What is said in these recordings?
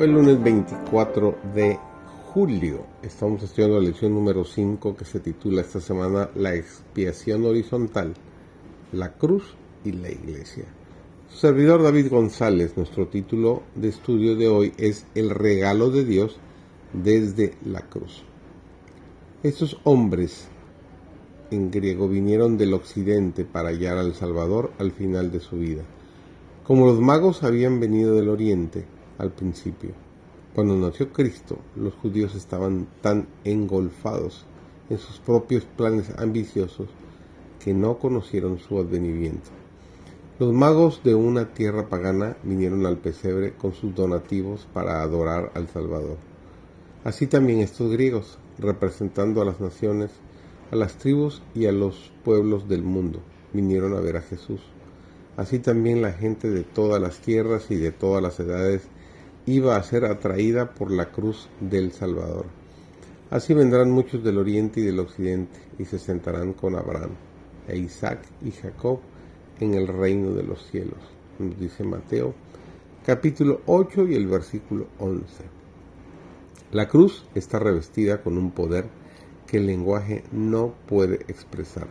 Hoy lunes 24 de julio estamos estudiando la lección número 5 que se titula esta semana La expiación horizontal, la cruz y la iglesia. Su servidor David González, nuestro título de estudio de hoy es El regalo de Dios desde la cruz. Estos hombres en griego vinieron del occidente para hallar al Salvador al final de su vida. Como los magos habían venido del oriente, al principio. Cuando nació Cristo, los judíos estaban tan engolfados en sus propios planes ambiciosos que no conocieron su advenimiento. Los magos de una tierra pagana vinieron al pesebre con sus donativos para adorar al Salvador. Así también estos griegos, representando a las naciones, a las tribus y a los pueblos del mundo, vinieron a ver a Jesús. Así también la gente de todas las tierras y de todas las edades iba a ser atraída por la cruz del Salvador. Así vendrán muchos del oriente y del occidente y se sentarán con Abraham, e Isaac y Jacob en el reino de los cielos, nos dice Mateo capítulo 8 y el versículo 11. La cruz está revestida con un poder que el lenguaje no puede expresar.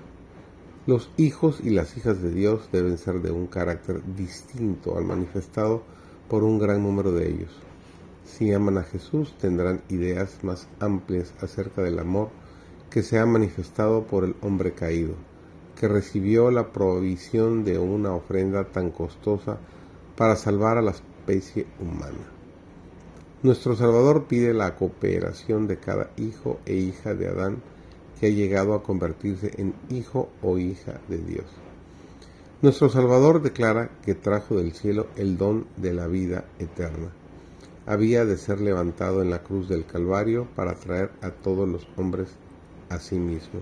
Los hijos y las hijas de Dios deben ser de un carácter distinto al manifestado por un gran número de ellos. Si aman a Jesús tendrán ideas más amplias acerca del amor que se ha manifestado por el hombre caído, que recibió la provisión de una ofrenda tan costosa para salvar a la especie humana. Nuestro Salvador pide la cooperación de cada hijo e hija de Adán que ha llegado a convertirse en hijo o hija de Dios. Nuestro Salvador declara que trajo del cielo el don de la vida eterna. Había de ser levantado en la cruz del Calvario para traer a todos los hombres a sí mismo.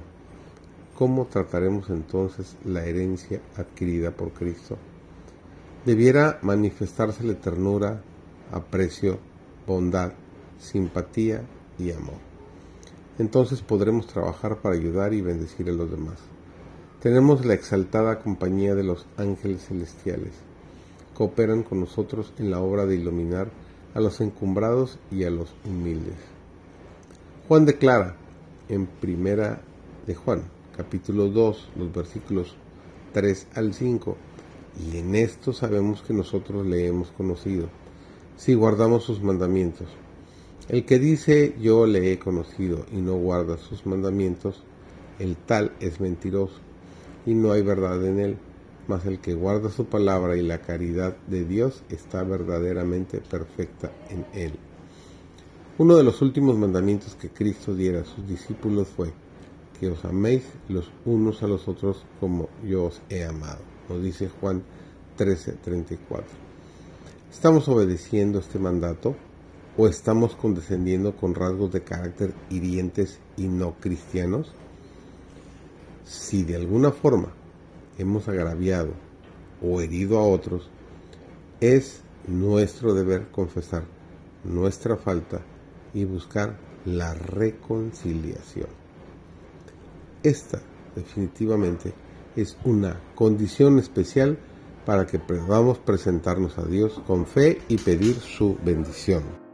¿Cómo trataremos entonces la herencia adquirida por Cristo? Debiera manifestársele ternura, aprecio, bondad, simpatía y amor. Entonces podremos trabajar para ayudar y bendecir a los demás. Tenemos la exaltada compañía de los ángeles celestiales. Cooperan con nosotros en la obra de iluminar a los encumbrados y a los humildes. Juan declara en primera de Juan, capítulo 2, los versículos 3 al 5, y en esto sabemos que nosotros le hemos conocido, si guardamos sus mandamientos. El que dice yo le he conocido y no guarda sus mandamientos, el tal es mentiroso y no hay verdad en él, mas el que guarda su palabra y la caridad de Dios está verdaderamente perfecta en él. Uno de los últimos mandamientos que Cristo diera a sus discípulos fue que os améis los unos a los otros como yo os he amado. Nos dice Juan 13:34. ¿Estamos obedeciendo este mandato o estamos condescendiendo con rasgos de carácter hirientes y no cristianos? Si de alguna forma hemos agraviado o herido a otros, es nuestro deber confesar nuestra falta y buscar la reconciliación. Esta definitivamente es una condición especial para que podamos presentarnos a Dios con fe y pedir su bendición.